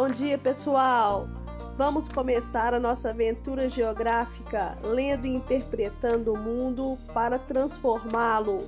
Bom dia, pessoal! Vamos começar a nossa aventura geográfica lendo e interpretando o mundo para transformá-lo.